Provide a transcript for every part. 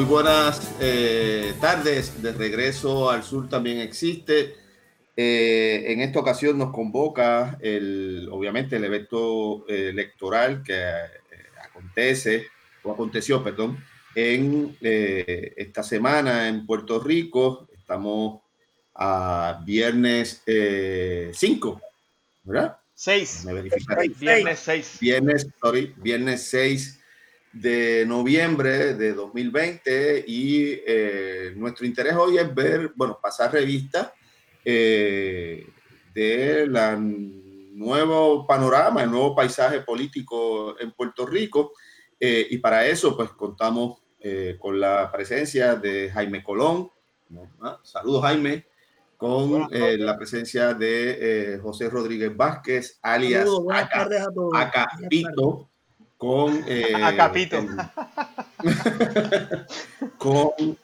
Muy buenas eh, tardes, de regreso al sur también existe. Eh, en esta ocasión nos convoca el, obviamente el evento eh, electoral que acontece, o aconteció, perdón, en esta semana en Puerto Rico. Estamos a viernes 5, ¿verdad? 6. Viernes 6. Viernes, sorry, viernes 6 de noviembre de 2020 y eh, nuestro interés hoy es ver, bueno, pasar revista eh, de la nuevo panorama, el nuevo paisaje político en Puerto Rico eh, y para eso pues contamos con la presencia de Jaime Colón. Ah, saludos Jaime con la presencia de José Rodríguez Vázquez, alias Acapito, con... Eh, Capito. con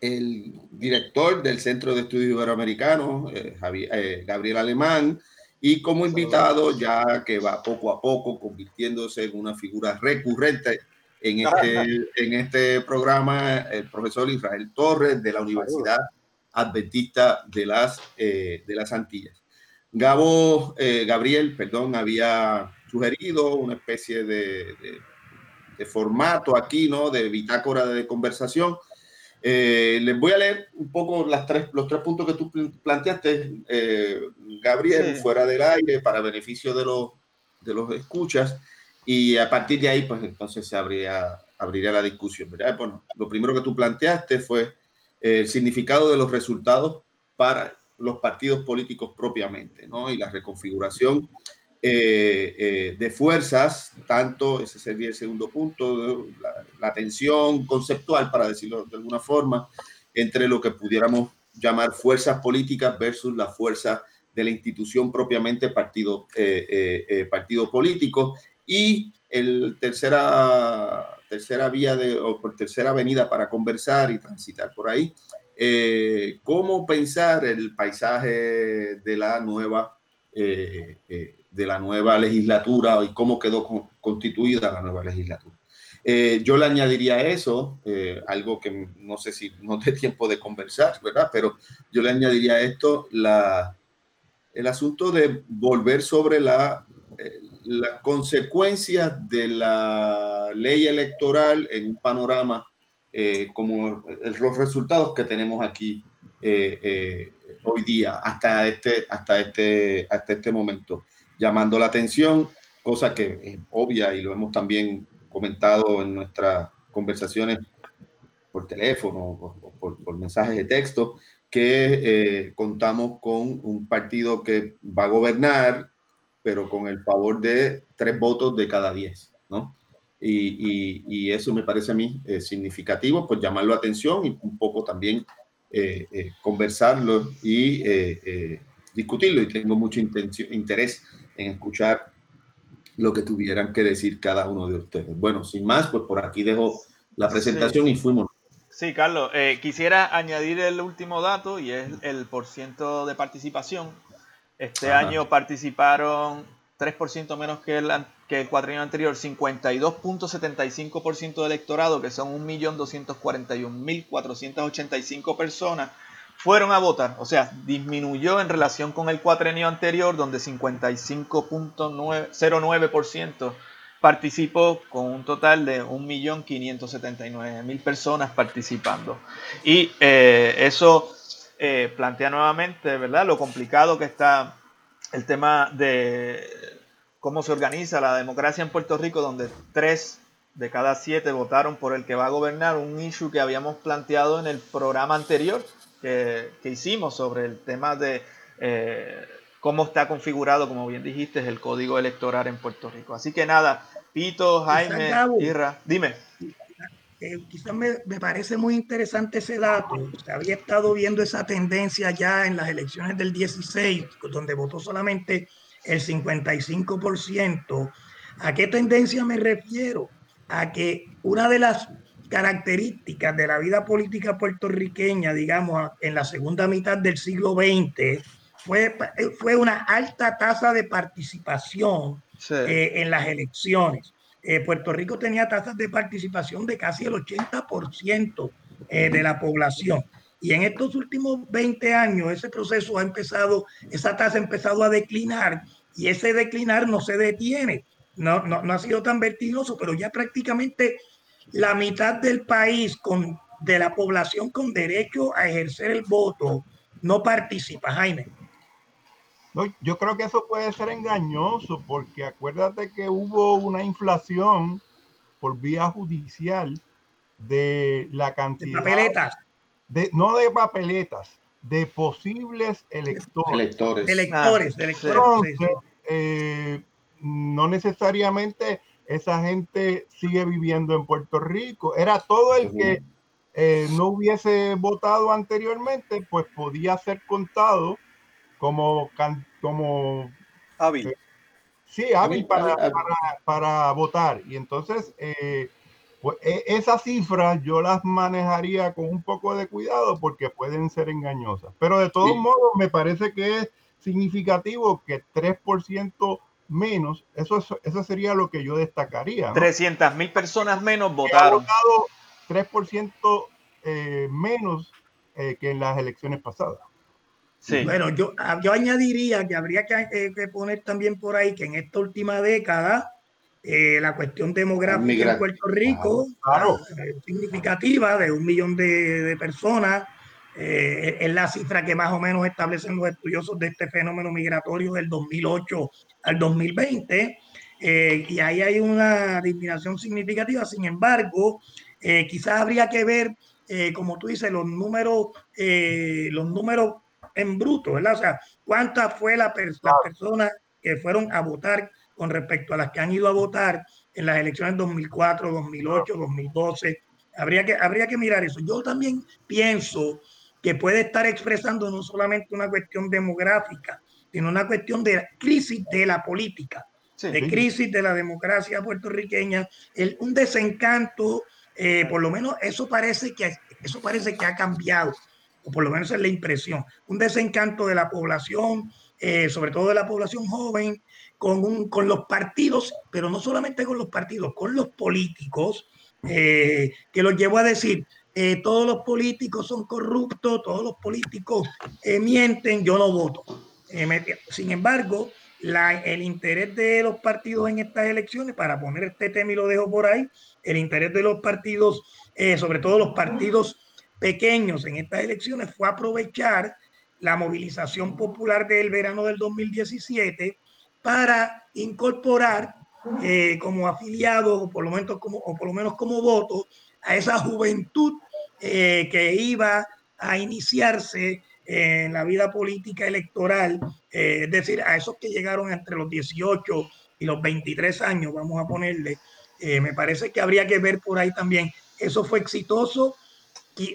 el director del Centro de Estudios Iberoamericanos, eh, eh, Gabriel Alemán, y como invitado, ya que va poco a poco convirtiéndose en una figura recurrente en este, en este programa, el profesor Israel Torres de la Universidad Adventista de las, de las Antillas. Gabo, Gabriel, perdón, había sugerido una especie de, formato aquí, ¿no? De bitácora de conversación. Eh, les voy a leer un poco las tres, los tres puntos que tú planteaste, eh, Gabriel, fuera del aire, para beneficio de los, de los escuchas, y a partir de ahí, pues entonces se abría, abriría la discusión. ¿verdad? Bueno, lo primero que tú planteaste fue el significado de los resultados para los partidos políticos propiamente, ¿no? Y la reconfiguración eh, eh, de fuerzas, tanto, ese sería el segundo punto, la, tensión conceptual, para decirlo de alguna forma, entre lo que pudiéramos llamar fuerzas políticas versus la fuerza de la institución propiamente partido, eh, partido político. Y el tercera, tercera vía de, o por tercera avenida para conversar y transitar por ahí, cómo pensar el paisaje de la nueva de la nueva legislatura y cómo quedó constituida la nueva legislatura. Eh, yo le añadiría eso, eh, algo que no sé si no te tiempo de conversar, ¿verdad? Pero yo le añadiría esto, la, el asunto de volver sobre la, eh, las consecuencias de la ley electoral en un panorama como los resultados que tenemos aquí hoy día, hasta este, hasta este, hasta este momento llamando la atención, cosa que es obvia y lo hemos también comentado en nuestras conversaciones por teléfono o por, mensajes de texto, que eh, contamos con un partido que va a gobernar, pero con el favor de tres votos de cada diez, ¿no? Y, eso me parece a mí eh, significativo, pues llamar la atención y un poco también eh, conversarlo y discutirlo. Y tengo mucho interés en escuchar lo que tuvieran que decir cada uno de ustedes. Bueno, sin más, pues por aquí dejo la presentación y fuimos. Sí, Carlos, eh, quisiera añadir el último dato y es el porciento de participación. Este año participaron 3% menos que el, que el cuatrienio anterior, 52.75% de electorado, que son 1.241.485 personas fueron a votar, o sea, disminuyó en relación con el cuatrenio anterior, donde 55.09% participó con un total de 1.579.000 personas participando. Y eh, eso eh, plantea nuevamente, ¿verdad?, lo complicado que está el tema de cómo se organiza la democracia en Puerto Rico, donde tres de cada siete votaron por el que va a gobernar, un issue que habíamos planteado en el programa anterior, que, hicimos sobre el tema de eh, cómo está configurado, como bien dijiste, el código electoral en Puerto Rico. Así que nada, Pito, Jaime, Irra, dime. eh, quizás me, me, parece muy interesante ese dato. Se había estado viendo esa tendencia ya en las elecciones del 16, donde votó solamente el 55%. ¿A qué tendencia me refiero? A que una de las características de la vida política puertorriqueña, digamos, en la segunda mitad del siglo XX, fue, fue una alta tasa de participación eh, en las elecciones. Eh, Puerto Rico tenía tasas de participación de casi el 80% eh, de la población. Y en estos últimos 20 años ese proceso ha empezado, esa tasa ha empezado a declinar y ese declinar no se detiene. No, no, no ha sido tan vertiginoso, pero ya prácticamente la mitad del país con, de la población con derecho a ejercer el voto no participa, Jaime. No, yo creo que eso puede ser engañoso porque acuérdate que hubo una inflación por vía judicial de la cantidad de papeletas. De, no de papeletas, de posibles electores. Electores. Electores, ah, electores. Entonces, eh, no necesariamente esa gente sigue viviendo en Puerto Rico. Era todo el que eh, no hubiese votado anteriormente, pues podía ser contado como, como hábil. Eh, sí, hábil para, para, para, votar. Y entonces, eh, pues, e, esas cifras yo las manejaría con un poco de cuidado porque pueden ser engañosas. Pero de todos modos, me parece que es significativo que 3% menos, eso, eso sería lo que yo destacaría. 300 mil personas menos votaron. Votado 3% eh, menos eh, que en las elecciones pasadas. Bueno, yo, ah, yo añadiría que habría eh, que, poner también por ahí que en esta última década eh, la cuestión demográfica en Puerto Rico claro, eh, significativa de un millón de, personas. Es la cifra que más o menos establecen los estudiosos de este fenómeno migratorio del 2008 al 2020. y ahí hay una disminución significativa. Sin embargo, quizás habría que ver, como tú dices, los números, los números en bruto, ¿verdad? O sea, ¿cuántas fue la las personas que fueron a votar con respecto a las que han ido a votar en las elecciones 2004, 2008, 2012? Habría que, habría que mirar eso. Yo también pienso que puede estar expresando no solamente una cuestión demográfica, sino una cuestión de crisis de la política, de crisis de la democracia puertorriqueña, el, un desencanto, eh, por lo menos eso parece que eso parece que ha cambiado o por lo menos es la impresión, un desencanto de la población, eh, sobre todo de la población joven, con, un, con los partidos, pero no solamente con los partidos, con los políticos, eh, que los llevó a decir, eh, todos los políticos son corruptos, todos los políticos mienten, yo no voto. sin embargo, la, el interés de los partidos en estas elecciones, para poner este tema y lo dejo por ahí, el interés de los partidos, sobre todo los partidos pequeños en estas elecciones fue aprovechar la movilización popular del verano del 2017 para incorporar eh, como afiliados o por lo menos como, o por lo menos como voto a esa juventud eh, que iba a iniciarse en la vida política electoral, eh, es decir, a esos que llegaron entre los 18 y los 23 años, vamos a ponerle, me parece que habría que ver por ahí también, eso fue exitoso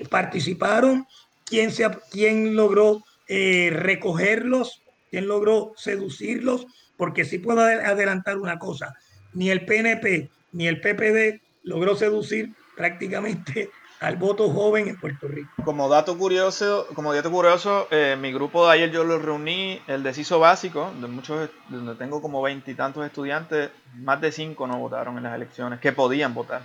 participaron, quién, se, quién logró eh, recogerlos, quién logró seducirlos, porque sí puedo adelantar una cosa, ni el PNP ni el PPD logró seducir prácticamente al voto joven en Puerto Rico. Como dato curioso, como dato curioso, eh, mi grupo de ayer yo lo reuní, el deciso básico, de muchos, donde tengo como veintitantos estudiantes, más de cinco no votaron en las elecciones, que podían votar.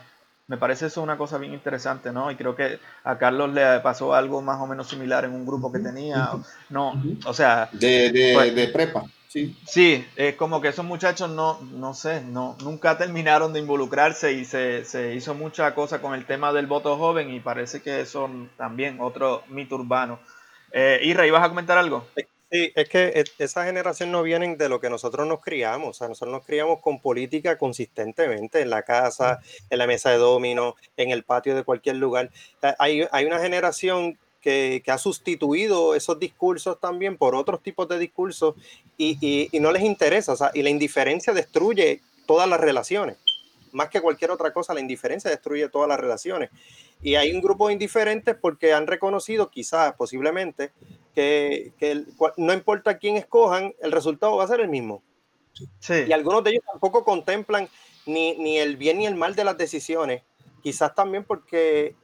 Me parece eso una cosa bien interesante, ¿no? Y creo que a Carlos le pasó algo más o menos similar en un grupo que tenía. No, o sea... De, pues de, prepa, sí. Sí, es como que esos muchachos no, no sé, no, nunca terminaron de involucrarse y se, se hizo mucha cosa con el tema del voto joven y parece que son también otro mito urbano. Eh, Isra, ¿ibas a comentar algo? Sí, es que esa generación no vienen de lo que nosotros nos criamos. O sea, nosotros nos criamos con política consistentemente en la casa, en la mesa de domino, en el patio de cualquier lugar. Hay, hay una generación que, que, ha sustituido esos discursos también por otros tipos de discursos y, y, y no les interesa. O sea, y la indiferencia destruye todas las relaciones. más que cualquier otra cosa, la indiferencia destruye todas las relaciones. Y hay un grupo de indiferentes porque han reconocido, quizás, posiblemente, que, no importa quién escojan, el resultado va a ser el mismo. Y algunos de ellos tampoco contemplan ni, ni el bien ni el mal de las decisiones. Quizás también porque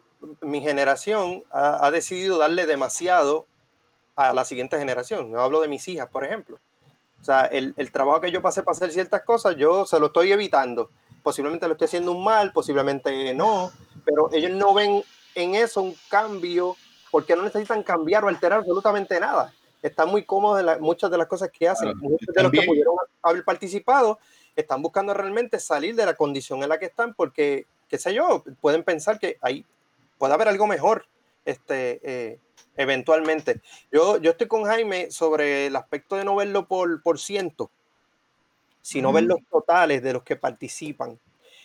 mi generación ha, decidido darle demasiado a la siguiente generación. Yo hablo de mis hijas, por ejemplo. O sea, el, el, trabajo que yo pasé para hacer ciertas cosas, yo se lo estoy evitando. Posiblemente lo estoy haciendo un mal, posiblemente no, pero ellos no ven en eso un cambio porque no necesitan cambiar o alterar absolutamente nada. Están muy cómodos en muchas de las cosas que hacen. Muchos de los que pudieron haber participado están buscando realmente salir de la condición en la que están porque, qué sé yo, pueden pensar que hay, puede haber algo mejor este, eh, eventualmente. Yo, yo estoy con Jaime sobre el aspecto de no verlo por, por ciento, sino ver los totales de los que participan.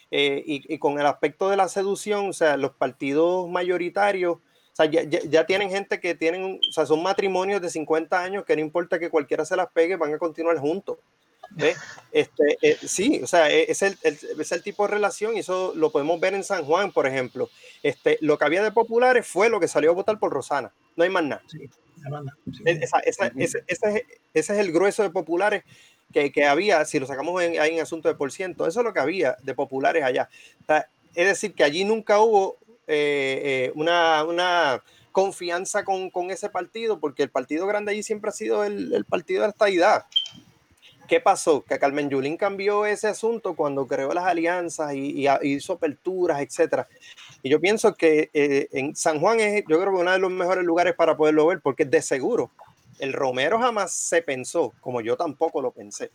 Eh, y, con el aspecto de la seducción, o sea, los partidos mayoritarios, o sea, ya, ya, tienen gente que tienen, o sea, son matrimonios de 50 años que no importa que cualquiera se las pegue, van a continuar juntos. Este, eh, sí, o sea, e, es el, es el tipo de relación y eso lo podemos ver en San Juan, por ejemplo. Este, lo que había de populares fue lo que salió a votar por Rosana, no hay más nada. E, ese, es el grueso de populares que, que había, si lo sacamos en, ahí en asunto de por ciento, eso es lo que había de populares allá. es decir, que allí nunca hubo eh, eh, una, una confianza con, con, ese partido, porque el partido grande allí siempre ha sido el, el partido de la estadidad. ¿Qué pasó? Que Carmen Yulín cambió ese asunto cuando creó las alianzas y, hizo aperturas, etcétera. Y yo pienso que eh, en San Juan es, yo creo que uno de los mejores lugares para poderlo ver, porque de seguro el Romero jamás se pensó, como yo tampoco lo pensé,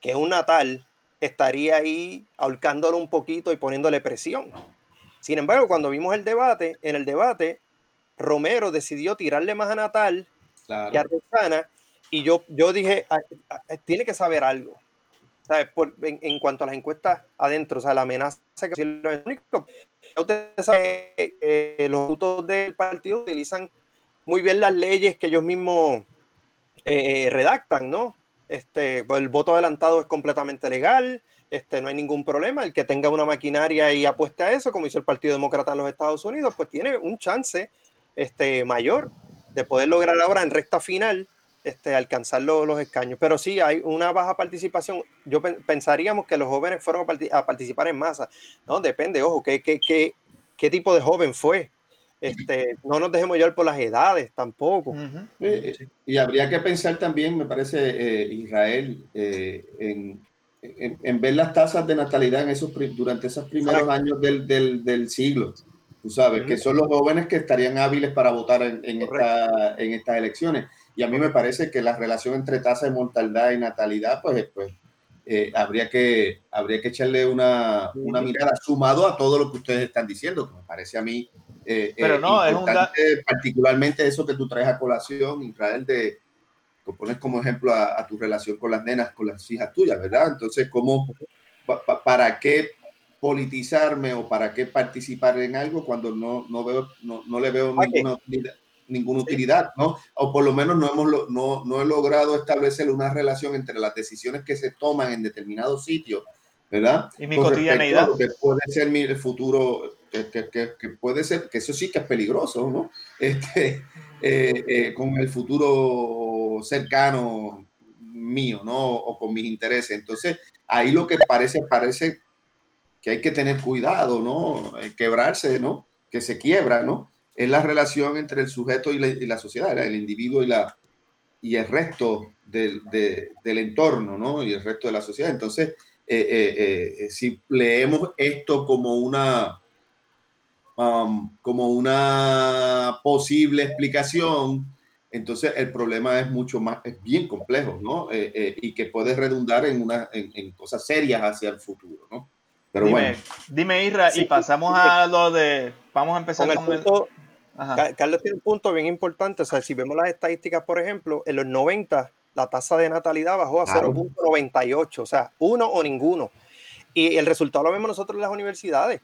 que un Natal estaría ahí ahorcándolo un poquito y poniéndole presión. Sin embargo, cuando vimos el debate, en el debate, Romero decidió tirarle más a Natal y a Rosana y yo, yo dije, ah, ah, tiene que saber algo. en, cuanto a las encuestas adentro, o sea, la amenaza que lo único. Ustedes saben eh, los votos del partido utilizan muy bien las leyes que ellos mismos eh, redactan, ¿no? Este, pues el voto adelantado es completamente legal, este, no hay ningún problema. El que tenga una maquinaria y apueste a eso, como hizo el Partido Demócrata en los Estados Unidos, pues tiene un chance este, mayor de poder lograr ahora en recta final este, alcanzar los, escaños. Pero sí, hay una baja participación. Yo pensaríamos que los jóvenes fueron a, participar en masa. No, depende, ojo, ¿qué, qué, qué, qué tipo de joven fue? Este, no nos dejemos llevar por las edades tampoco. y, habría que pensar también, me parece, eh, Israel, eh, en, en, ver las tasas de natalidad en esos, durante esos primeros años del, del, del, siglo. Tú sabes, que son los jóvenes que estarían hábiles para votar en, en, esta, en estas elecciones. Y a mí me parece que la relación entre tasa de mortalidad y natalidad, pues, pues eh, habría, que, habría que echarle una, una, mirada sumado a todo lo que ustedes están diciendo, que me parece a mí eh, Pero eh, no, es particularmente eso que tú traes a colación, Israel, de que pones como ejemplo a, tu relación con las nenas, con las hijas tuyas, ¿verdad? Entonces, ¿cómo, ¿para qué politizarme o para qué participar en algo cuando no, no, veo, no, no le veo ninguna utilidad? Ninguna utilidad, ¿no? O por lo menos no, hemos, no, no he logrado establecer una relación entre las decisiones que se toman en determinados sitios, ¿verdad? Y mi cotidianidad. Que puede ser mi futuro, que, que, que, puede ser, que eso sí que es peligroso, ¿no? Este, eh, eh, con el futuro cercano mío, ¿no? O con mis intereses. Entonces, ahí lo que parece, parece que hay que tener cuidado, ¿no? Quebrarse, ¿no? Que se quiebra, ¿no? Es la relación entre el sujeto y la, sociedad, el individuo y, la, y el resto del, del, entorno, ¿no? Y el resto de la sociedad. Entonces, eh, eh, eh, si leemos esto como una, um, como una posible explicación, entonces el problema es mucho más, es bien complejo, ¿no? y que puede redundar en, una, en, cosas serias hacia el futuro, ¿no? Pero dime, bueno. Dime, Isra, y pasamos a lo de, vamos a empezar con, el, Carlos tiene un punto bien importante. O sea, si vemos las estadísticas, por ejemplo, en los 90 la tasa de natalidad bajó a 0.98, o sea, uno o ninguno. Y el resultado lo vemos nosotros en las universidades.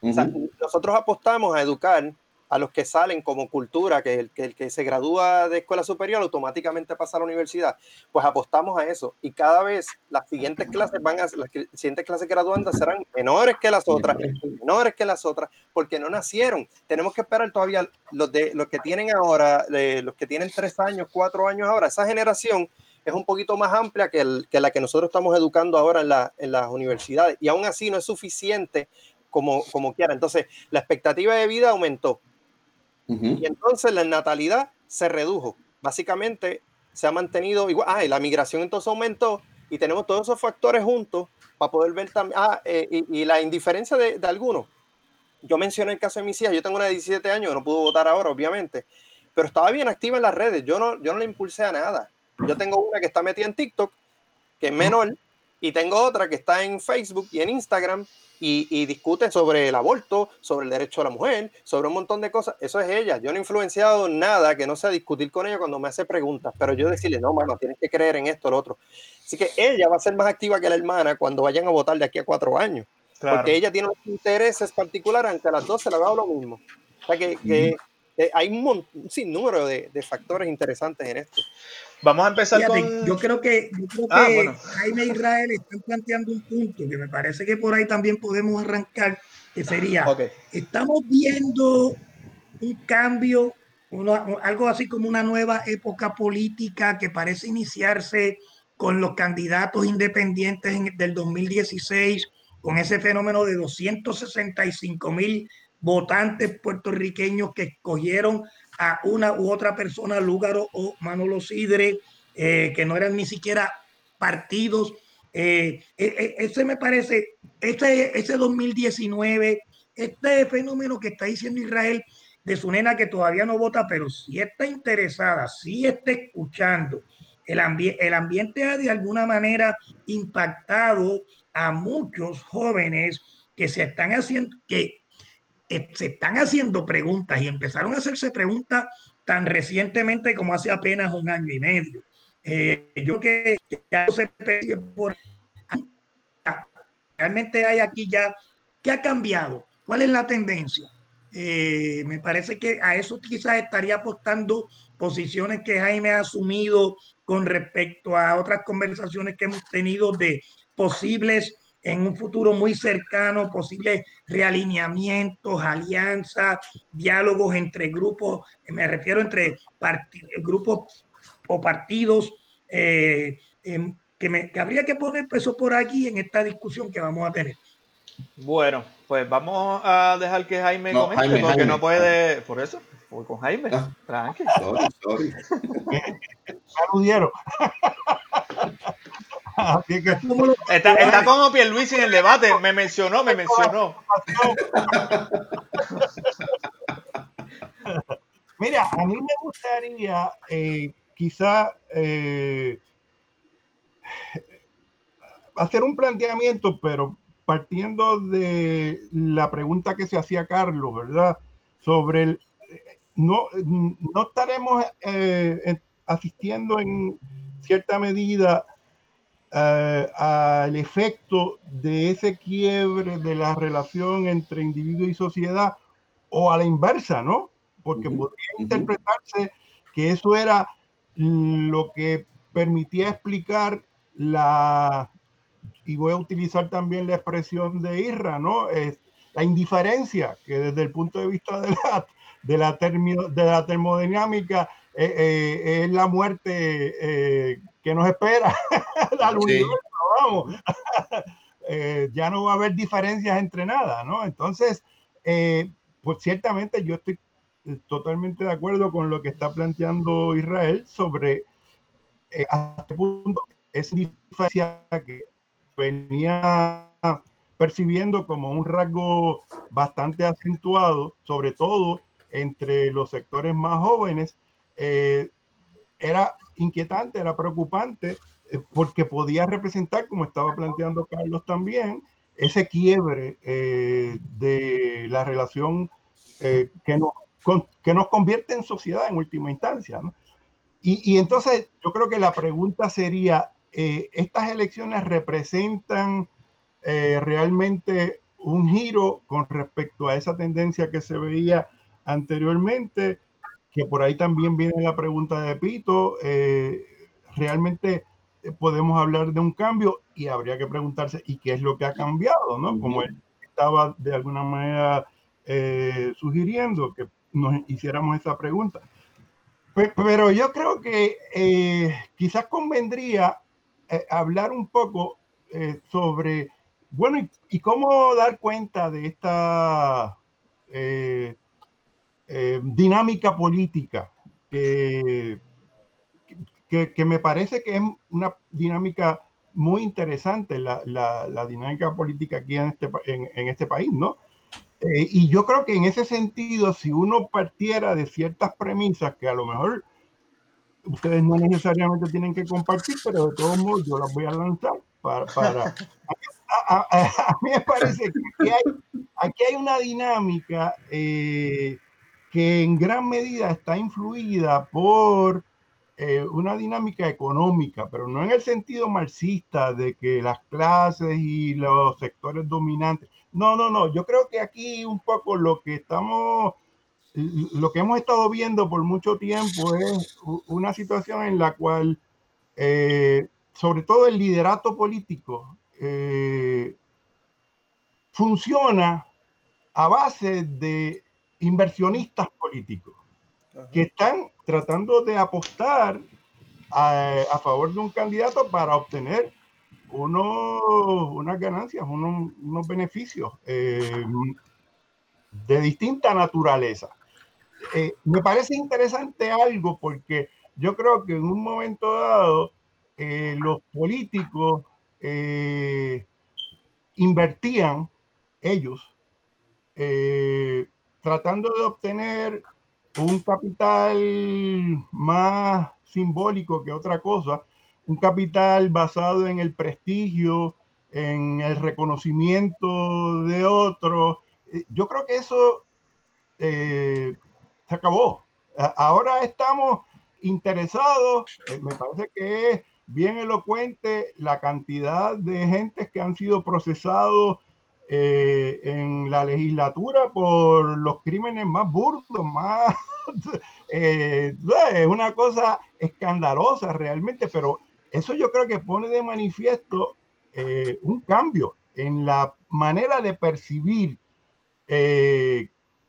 nosotros apostamos a educar a los que salen como cultura, que el, que se gradúa de escuela superior automáticamente pasa a la universidad, pues apostamos a eso. Y cada vez las siguientes clases van a, las siguientes clases graduandas serán menores que las otras, menores que las otras, porque no nacieron. Tenemos que esperar todavía los de los que tienen ahora, los que tienen tres años, cuatro años ahora, esa generación es un poquito más amplia que, el, que la que nosotros estamos educando ahora en, la, en las universidades. Y aún así no es suficiente como, como quiera. Entonces, la expectativa de vida aumentó y entonces la natalidad se redujo. Básicamente se ha mantenido igual. Ah, y la migración entonces aumentó y tenemos todos esos factores juntos para poder ver también. Ah, eh, y, la indiferencia de, de, algunos. Yo mencioné el caso de mis hijas. Yo tengo una de 17 años, no pudo votar ahora, obviamente. Pero estaba bien activa en las redes. Yo no, yo no le impulsé a nada. Yo tengo una que está metida en TikTok, que es menor, y tengo otra que está en Facebook y en Instagram, y, y, discute sobre el aborto, sobre el derecho a la mujer, sobre un montón de cosas. Eso es ella. Yo no he influenciado nada que no sea discutir con ella cuando me hace preguntas, pero yo decirle, no, mano, tienes que creer en esto, o lo otro. Así que ella va a ser más activa que la hermana cuando vayan a votar de aquí a cuatro años. Porque ella tiene unos intereses particulares, ante las dos se le ha dado lo mismo. O sea que, que hay un, sinnúmero de, de factores interesantes en esto. Vamos a empezar con... Yo creo que, ah, Jaime e Israel están planteando un punto que me parece que por ahí también podemos arrancar, que sería, estamos viendo un cambio, algo así como una nueva época política que parece iniciarse con los candidatos independientes del 2016, con ese fenómeno de 265 mil votantes puertorriqueños que escogieron a una u otra persona, Lúgaro o Manolo Sidre, eh, que no eran ni siquiera partidos. Eh, eh, ese me parece, ese, ese 2019, este fenómeno que está diciendo Israel de su nena que todavía no vota, pero sí está interesada, sí está escuchando. El, el ambiente ha de alguna manera impactado a muchos jóvenes que se están haciendo, que eh, se están haciendo preguntas y empezaron a hacerse preguntas tan recientemente como hace apenas un año y medio. Eh, yo que por realmente hay aquí ya qué ha cambiado, cuál es la tendencia. Eh, me parece que a eso quizás estaría apostando posiciones que Jaime ha asumido con respecto a otras conversaciones que hemos tenido de posibles en un futuro muy cercano posibles realineamientos, alianzas, diálogos entre grupos, me refiero entre grupos o partidos, eh, em, que, me, que habría que poner peso por aquí en esta discusión que vamos a tener. Bueno, pues vamos a dejar que Jaime comente, porque no puede, por eso, voy con Jaime, ah. tranquilo. Sorry, está, está como Luis en el debate. Me mencionó, me mencionó. Mira, a mí me gustaría eh, quizá eh, hacer un planteamiento, pero partiendo de la pregunta que se hacía Carlos, ¿verdad? Sobre el, no, no estaremos eh, asistiendo en cierta medida al efecto de ese quiebre de la relación entre individuo y sociedad o a la inversa, ¿no? Porque podría interpretarse que eso era lo que permitía explicar la, y voy a utilizar también la expresión de Irra, ¿no? Es la indiferencia que desde el punto de vista de la, de la, de la termodinámica eh, eh, es la muerte que nos espera al universo, vamos. Eh, ya no va a haber diferencias entre nada, ¿no? Entonces, eh, pues ciertamente yo estoy eh, totalmente de acuerdo con lo que está planteando Israel sobre hasta qué punto esa diferencia que venía percibiendo como un rasgo bastante acentuado, sobre todo entre los sectores más jóvenes, era inquietante, era preocupante, eh, porque podía representar, como estaba planteando Carlos también, ese quiebre eh, de la relación eh, que, nos, que nos convierte en sociedad en última instancia. Y, y, entonces yo creo que la pregunta sería, ¿estas elecciones representan realmente un giro con respecto a esa tendencia que se veía anteriormente, que por ahí también viene la pregunta de Pito, eh, realmente podemos hablar de un cambio y habría que preguntarse, ¿y qué es lo que ha cambiado? ¿no? Como él estaba de alguna manera eh, sugiriendo que nos hiciéramos esa pregunta. Pero yo creo que eh, quizás convendría eh, hablar un poco sobre, bueno, y, cómo dar cuenta de esta dinámica política que, que, me parece que es una dinámica muy interesante, la, la, dinámica política aquí en este, en, este país, ¿no? Eh, y yo creo que en ese sentido, si uno partiera de ciertas premisas que a lo mejor ustedes no necesariamente tienen que compartir, pero de todos modos yo las voy a lanzar para... para a, mí me parece que aquí hay, aquí hay una dinámica eh, que en gran medida está influida por eh, una dinámica económica, pero no en el sentido marxista de que las clases y los sectores dominantes. No, no, no. Yo creo que aquí un poco lo que estamos, lo que hemos estado viendo por mucho tiempo es una situación en la cual, eh, sobre todo el liderato político, eh, funciona a base de inversionistas políticos que están tratando de apostar a, favor de un candidato para obtener unos, unas ganancias, unos, unos beneficios eh, de distinta naturaleza. Eh, me parece interesante algo porque yo creo que en un momento dado eh, los políticos invertían ellos tratando de obtener un capital más simbólico que otra cosa, un capital basado en el prestigio, en el reconocimiento de otros. Eh, yo creo que eso eh, se acabó. Ahora estamos interesados, eh, me parece que es bien elocuente la cantidad de gentes que han sido procesados eh, en la legislatura por los crímenes más burdos, más... Eh, es una cosa escandalosa realmente, pero eso yo creo que pone de manifiesto eh, un cambio en la manera de percibir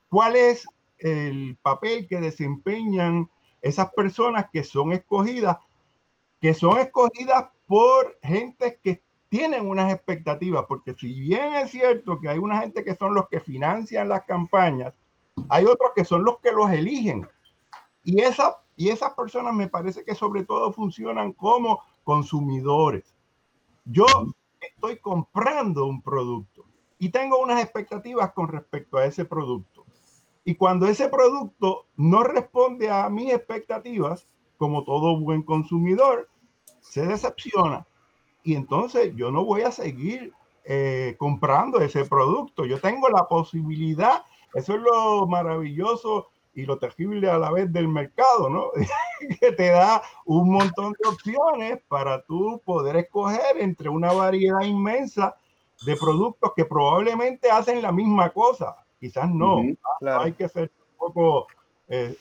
cuál es el papel que desempeñan esas personas que son escogidas, que son escogidas por gente que tienen unas expectativas, porque si bien es cierto que hay una gente que son los que financian las campañas, hay otros que son los que los eligen. Y, esa, y esas personas me parece que sobre todo funcionan como consumidores. Yo estoy comprando un producto y tengo unas expectativas con respecto a ese producto. Y cuando ese producto no responde a mis expectativas, como todo buen consumidor, se decepciona y entonces yo no voy a seguir eh, comprando ese producto. Yo tengo la posibilidad, eso es lo maravilloso y lo terrible a la vez del mercado, ¿no? que te da un montón de opciones para tú poder escoger entre una variedad inmensa de productos que probablemente hacen la misma cosa. Quizás no. Hay que ser un poco eh,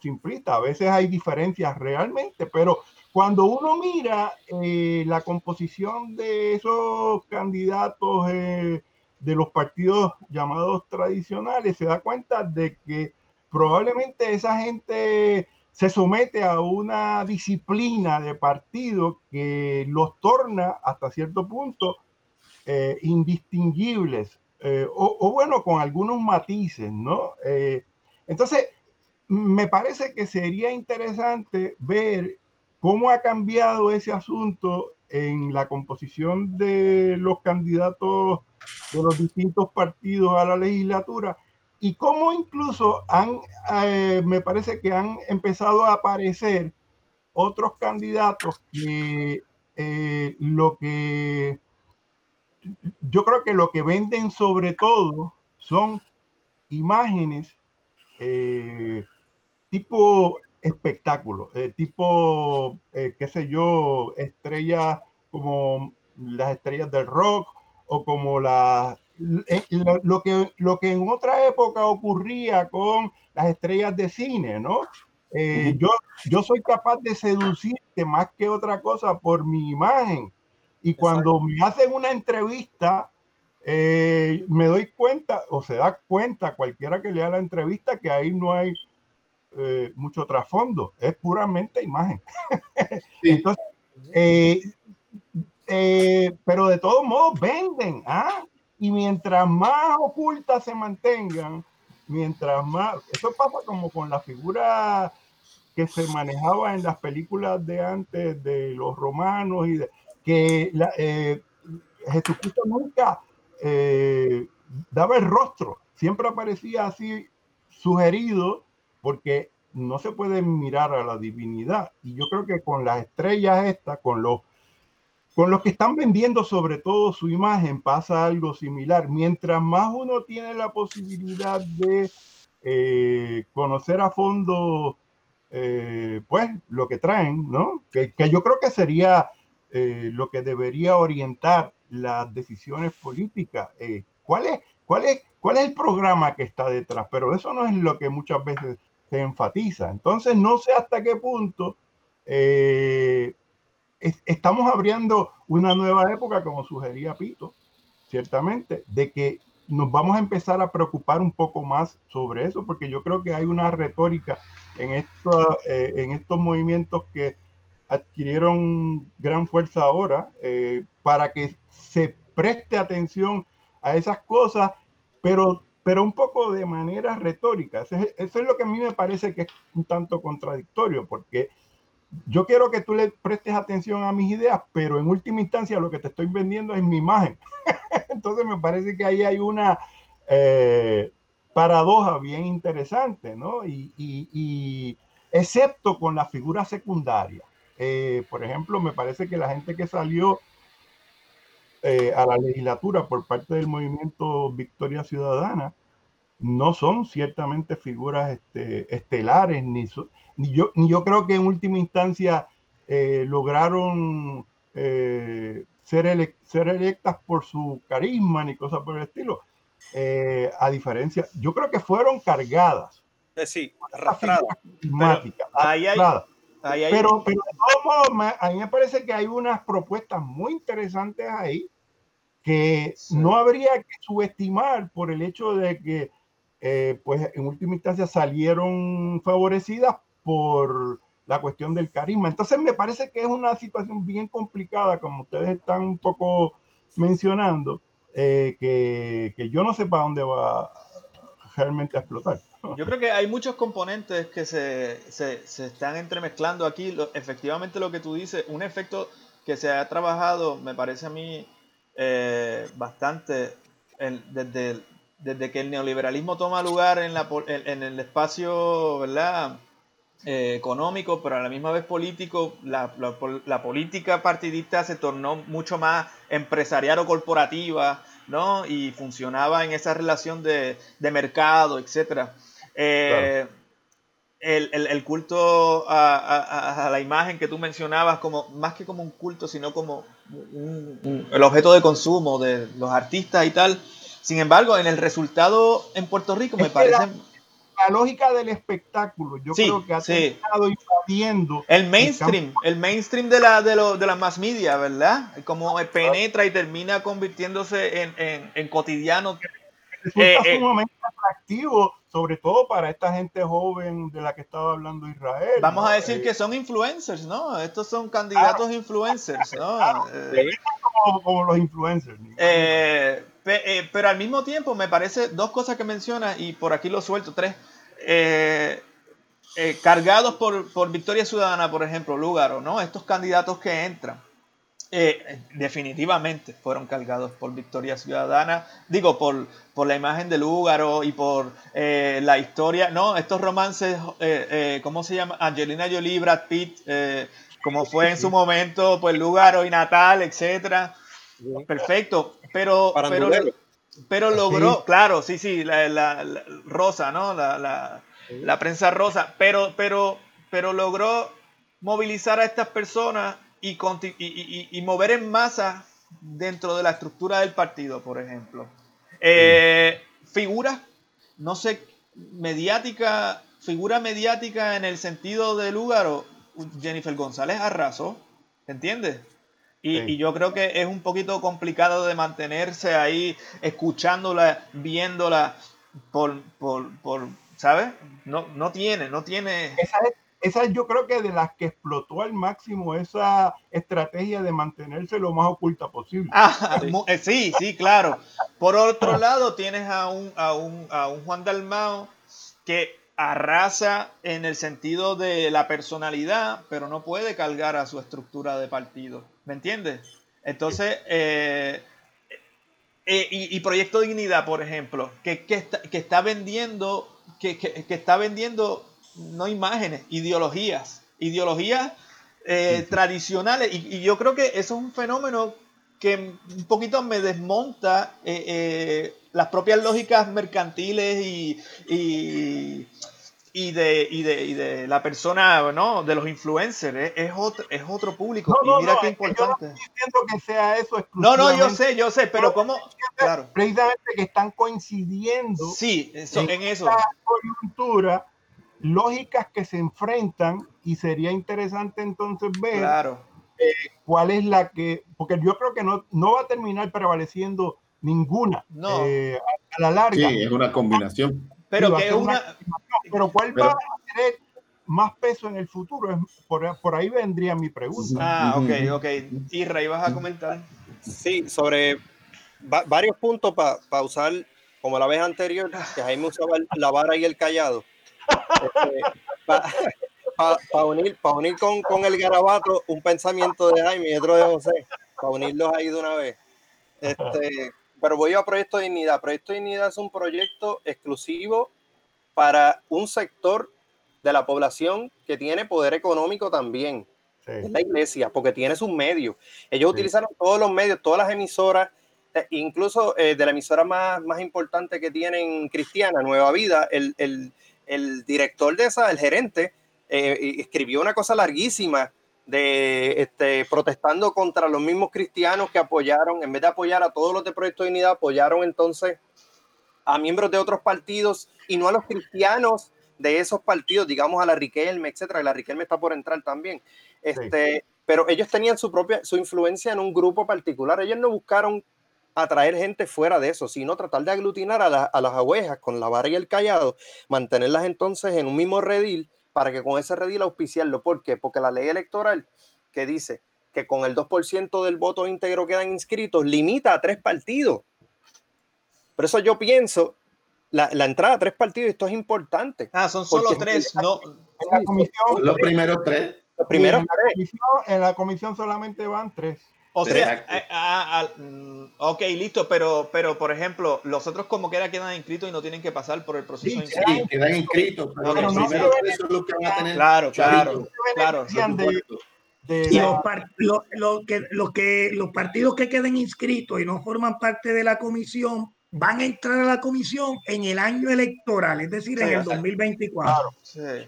simplista. A veces hay diferencias realmente, pero cuando uno mira eh, la composición de esos candidatos eh, de los partidos llamados tradicionales, se da cuenta de que probablemente esa gente se somete a una disciplina de partido que los torna hasta cierto punto eh, indistinguibles, o, o, bueno, con algunos matices, ¿no? entonces, me parece que sería interesante ver ¿Cómo ha cambiado ese asunto en la composición de los candidatos de los distintos partidos a la legislatura? Y cómo incluso han, eh, me parece que han empezado a aparecer otros candidatos que eh, lo que yo creo que lo que venden sobre todo son imágenes eh, tipo espectáculo, eh, tipo, eh, qué sé yo, estrellas como las estrellas del rock o como las, eh, lo, que, lo que en otra época ocurría con las estrellas de cine, ¿no? Eh, yo, yo soy capaz de seducirte más que otra cosa por mi imagen. Y cuando me hacen una entrevista, eh, me doy cuenta, o se da cuenta cualquiera que lea la entrevista, que ahí no hay mucho trasfondo, es puramente imagen. Entonces, pero de todos modos venden, ¿ah? Y mientras más ocultas se mantengan, mientras más, eso pasa como con la figura que se manejaba en las películas de antes de los romanos y de, que eh, Jesucristo nunca eh, daba el rostro, siempre aparecía así sugerido porque no se puede mirar a la divinidad. Y yo creo que con las estrellas estas, con los con los que están vendiendo sobre todo su imagen pasa algo similar. Mientras más uno tiene la posibilidad de eh, conocer a fondo, eh, pues, lo que traen, ¿no? Que, yo creo que sería eh, lo que debería orientar las decisiones políticas. ¿cuál, es, cuál, es, ¿Cuál es el programa que está detrás? Pero eso no es lo que muchas veces se enfatiza. Entonces, no sé hasta qué punto estamos abriendo una nueva época, como sugería Pito, ciertamente, de que nos vamos a empezar a preocupar un poco más sobre eso, porque yo creo que hay una retórica en, esto, eh, en estos movimientos que adquirieron gran fuerza ahora eh, para que se preste atención a esas cosas, pero, pero un poco de manera retórica. Eso es, lo que a mí me parece que es un tanto contradictorio, porque yo quiero que tú le prestes atención a mis ideas, pero en última instancia lo que te estoy vendiendo es mi imagen. Entonces me parece que ahí hay una eh, paradoja bien interesante, ¿no? Y, excepto con la figura secundaria. Eh, por ejemplo, me parece que la gente que salió eh, a la legislatura por parte del movimiento Victoria Ciudadana no son ciertamente figuras este, estelares ni, ni yo, ni yo creo que en última instancia eh, lograron eh, ser, ser electas por su carisma ni cosas por el estilo. Eh, a diferencia, yo creo que fueron cargadas. Sí, arrastradas. Pero, pero, de todos modos, a mí me parece que hay unas propuestas muy interesantes ahí que no habría que subestimar por el hecho de que, pues en última instancia salieron favorecidas por la cuestión del carisma. Entonces me parece que es una situación bien complicada, como ustedes están un poco mencionando, eh, que, que, yo no sé para dónde va realmente a explotar. Yo creo que hay muchos componentes que se, se, se están entremezclando aquí. efectivamente lo que tú dices, un efecto que se ha trabajado, me parece a mí eh, bastante desde, desde que el neoliberalismo toma lugar en, la, en el espacio, ¿verdad? Eh, económico, pero a la misma vez político, la, política partidista se tornó mucho más empresarial o corporativa, ¿no? Y funcionaba en esa relación de, mercado, etc. Eh, el, culto a, la imagen que tú mencionabas, como más que como un culto, sino como el objeto de consumo de los artistas y tal. Sin embargo, en el resultado en Puerto Rico me parece la lógica del espectáculo, yo creo que ha estado invadiendo. El mainstream, el, mainstream de la, de, lo, de la mass media, ¿verdad? Como penetra y termina convirtiéndose en, en, en cotidiano. Resulta eh, eh, sumamente atractivo, sobre todo para esta gente joven de la que estaba hablando Israel. Vamos a decir eh, que son influencers, ¿no? Estos son candidatos influencers, ¿no? como, los influencers. pero al mismo tiempo me parece dos cosas que menciona y por aquí lo suelto, tres. Eh, eh, cargados por, Victoria Ciudadana, por ejemplo, Lúgaro, ¿no? Estos candidatos que entran, eh, definitivamente fueron cargados por Victoria Ciudadana, digo, por, por la imagen de Lúgaro y por la historia, ¿no? Estos romances, ¿cómo se llama? Angelina Jolie, Brad Pitt, como fue en su momento, pues Lúgaro y Natal, etcétera. Perfecto, pero, pero pero logró, claro, sí, sí, la, rosa, ¿no? La, prensa rosa, pero, pero, pero logró movilizar a estas personas y, y, y, mover en masa dentro de la estructura del partido, por ejemplo. Eh, figura, no sé, mediática, figura mediática en el sentido de lugar, Jennifer González arrasó, ¿entiendes? Y, yo creo que es un poquito complicado de mantenerse ahí escuchándola, viéndola por, por, por ¿sabes? No, no tiene, no tiene... Esa es, esa yo creo que de las que explotó al máximo esa estrategia de mantenerse lo más oculta posible. Ah, eh, sí, sí, claro. Por otro lado, tienes a un, a un, a un Juan Dalmao que arrasa en el sentido de la personalidad, pero no puede cargar a su estructura de partido. ¿Me entiendes? Entonces, eh, eh, y, Proyecto Dignidad, por ejemplo, que, está, vendiendo, que, está vendiendo no imágenes, ideologías, ideologías eh, tradicionales. Y, yo creo que eso es un fenómeno que un poquito me desmonta las propias lógicas mercantiles y y de, y de, y de la persona, ¿no? De los influencers, es, otro, es otro público. No, y mira qué importante. no estoy que sea eso No, no, yo sé, yo sé, pero ¿cómo? Claro. Precisamente que están coincidiendo sí, eso, en, en eso. coyuntura, lógicas que se enfrentan y sería interesante entonces ver claro. Eh, cuál es la que, porque yo creo que no, no va a terminar prevaleciendo ninguna no. Eh, a, la larga. Sí, es una combinación. Pero que una... Pero ¿cuál va a tener más peso en el futuro? Por, por ahí vendría mi pregunta. Ah, ok, ok. Y Rey, ¿vas a comentar? Sí, sobre varios puntos para usar, como la vez anterior, que Jaime usaba la vara y el callado. Este, para unir, unir con, con, el garabato un pensamiento de Jaime y otro de José, para unirlos ahí de una vez. Este, pero voy a Proyecto Dignidad. Proyecto Dignidad es un proyecto exclusivo para un sector de la población que tiene poder económico también. Es la iglesia, porque tiene sus medios. Ellos utilizaron todos los medios, todas las emisoras, eh, incluso eh, de la emisora más, más importante que tienen cristiana, Nueva Vida, el, el, el director de esa, el gerente, eh, escribió una cosa larguísima de este, protestando contra los mismos cristianos que apoyaron, en vez de apoyar a todos los de Proyecto de Unidad, apoyaron entonces a miembros de otros partidos y no a los cristianos de esos partidos, digamos a la Riquelme, etcétera. La Riquelme está por entrar también. Este, Pero ellos tenían su propia, su influencia en un grupo particular. Ellos no buscaron atraer gente fuera de eso, sino tratar de aglutinar a, a las abejas con la vara y el callado, mantenerlas entonces en un mismo redil para que con ese redil auspiciarlo. ¿Por qué? Porque la ley electoral que dice que con el 2% del voto íntegro quedan inscritos, limita a tres partidos. Por eso yo pienso, la, la entrada a tres partidos, esto es importante. Ah, son solo tres, no. la comisión, los primeros tres. Los primeros en, la comisión, en la comisión solamente van tres. O sea, eh, ah, ah, mm, ok, listo, pero, pero por ejemplo, los otros como queda quedan inscritos y no tienen que pasar por el proceso sí, Sí, quedan inscritos, pero, los primeros tres son los que van a tener. Claro, claro, claro. De, los, que, los, que, los partidos que queden inscritos y no forman parte de la comisión van a entrar a la comisión en el año electoral, es decir, en el 2024.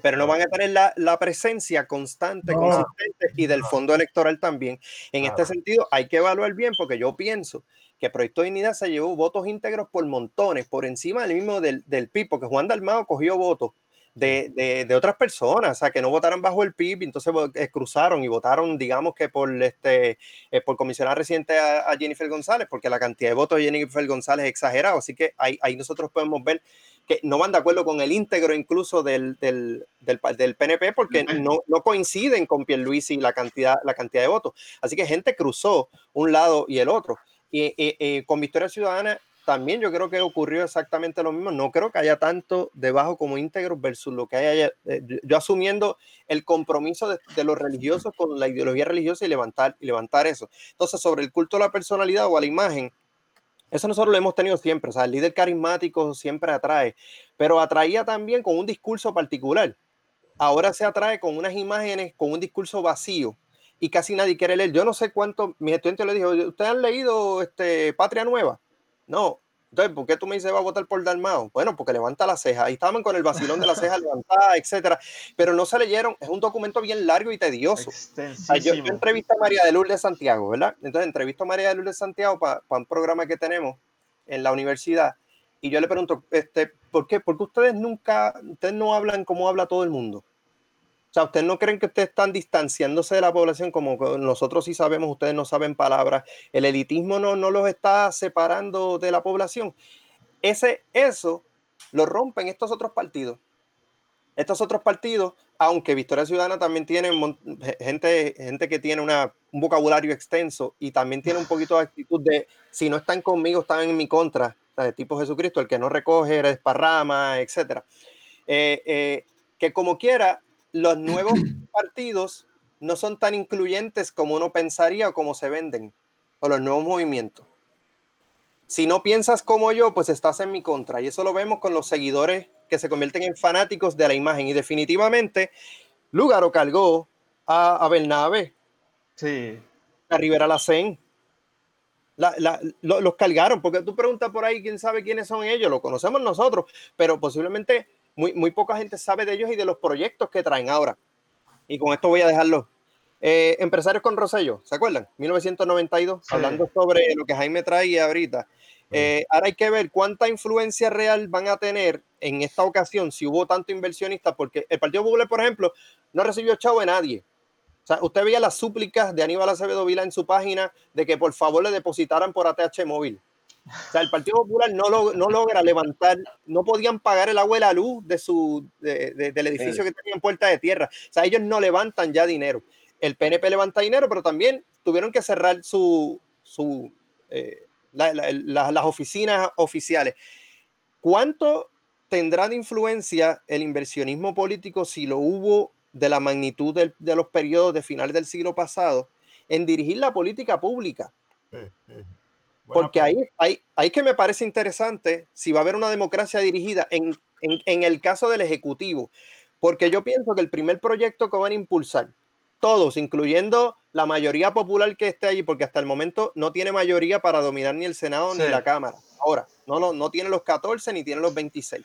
Pero no van a tener la, presencia constante, consistente y del fondo electoral también. En este sentido, hay que evaluar bien, porque yo pienso que Proyecto de Unidad se llevó votos íntegros por montones, por encima del mismo del, del PIB, porque Juan Dalmado cogió votos de, de, otras personas, o sea, que no votaron bajo el PIB, entonces eh, cruzaron y votaron, digamos que por este eh, por comisionar reciente a, Jennifer González, porque la cantidad de votos de Jennifer González es exagerado, así que ahí, ahí nosotros podemos ver que no van de acuerdo con el íntegro incluso del, del, del, del PNP porque no, no, coinciden con Pierluisi la cantidad, la cantidad de votos. Así que gente cruzó un lado y el otro. Y, y con Victoria Ciudadana también yo creo que ocurrió exactamente lo mismo. No creo que haya tanto debajo como íntegro versus lo que haya. Eh, yo asumiendo el compromiso de, los religiosos con la ideología religiosa y levantar, y levantar eso. Entonces, sobre el culto a la personalidad o a la imagen, eso nosotros lo hemos tenido siempre. O sea, el líder carismático siempre atrae, pero atraía también con un discurso particular. Ahora se atrae con unas imágenes, con un discurso vacío y casi nadie quiere leer. Yo no sé cuánto, mi estudiante le dijo, ¿ustedes han leído este, Patria Nueva? No. Entonces, ¿por qué tú me dices va a votar por Dalmao? Bueno, porque levanta la ceja. Ahí estaban con el vacilón de la ceja levantada, etcétera. Pero no se leyeron. Es un documento bien largo y tedioso. Yo, yo entrevisto a María de Lourdes Santiago, ¿verdad? Entonces, entrevisto a María de Lourdes Santiago para un programa que tenemos en la universidad y yo le pregunto, este, ¿por qué? Porque ustedes nunca, ustedes no hablan como habla todo el mundo. O sea, ¿ustedes no creen que ustedes están distanciándose de la población como nosotros sí sabemos, ustedes no saben palabras? El elitismo no, no los está separando de la población. Ese, eso lo rompen estos otros partidos. Estos otros partidos, aunque Victoria Ciudadana también tiene gente, gente que tiene una, un vocabulario extenso y también tiene un poquito de actitud de si no están conmigo, están en mi contra de tipo Jesucristo, el que no recoge, desparrama, etc. Eh, eh, que como quiera, los nuevos partidos no son tan incluyentes como uno pensaría o como se venden, o los nuevos movimientos. Si no piensas como yo, pues estás en mi contra. Y eso lo vemos con los seguidores que se convierten en fanáticos de la imagen. Y definitivamente, Lugaro cargó a, a Bernabe. Sí. A Rivera Lacén los cargaron, porque tú preguntas por ahí quién sabe quiénes son ellos, lo conocemos nosotros, pero posiblemente muy, muy poca gente sabe de ellos y de los proyectos que traen ahora. Y con esto voy a dejarlo. Eh, empresarios con Rosello, ¿se acuerdan? 1992, hablando sobre lo que Jaime traía ahorita. Eh, ahora hay que ver cuánta influencia real van a tener en esta ocasión si hubo tanto inversionista, porque el Partido Popular, por ejemplo, no recibió chavo de nadie. O sea, usted veía las súplicas de Aníbal Acevedo Vila en su página de que por favor le depositaran por ATH móvil. O sea, el Partido Popular no, no logra levantar, no podían pagar el agua y la luz de su, del edificio que tenía en puerta de tierra. O sea, ellos no levantan ya dinero. El PNP levanta dinero, pero también tuvieron que cerrar su, su eh, las oficinas oficiales. ¿Cuánto tendrá de influencia el inversionismo político si lo hubo de la magnitud de los periodos de finales del siglo pasado en dirigir la política pública. Porque ahí, hay ahí que me parece interesante si va a haber una democracia dirigida en, en, el caso del Ejecutivo. Porque yo pienso que el primer proyecto que van a impulsar, todos, incluyendo la mayoría popular que esté allí, porque hasta el momento no tiene mayoría para dominar ni el Senado ni la Cámara. Ahora, no, no, no tiene los 14 ni tiene los 26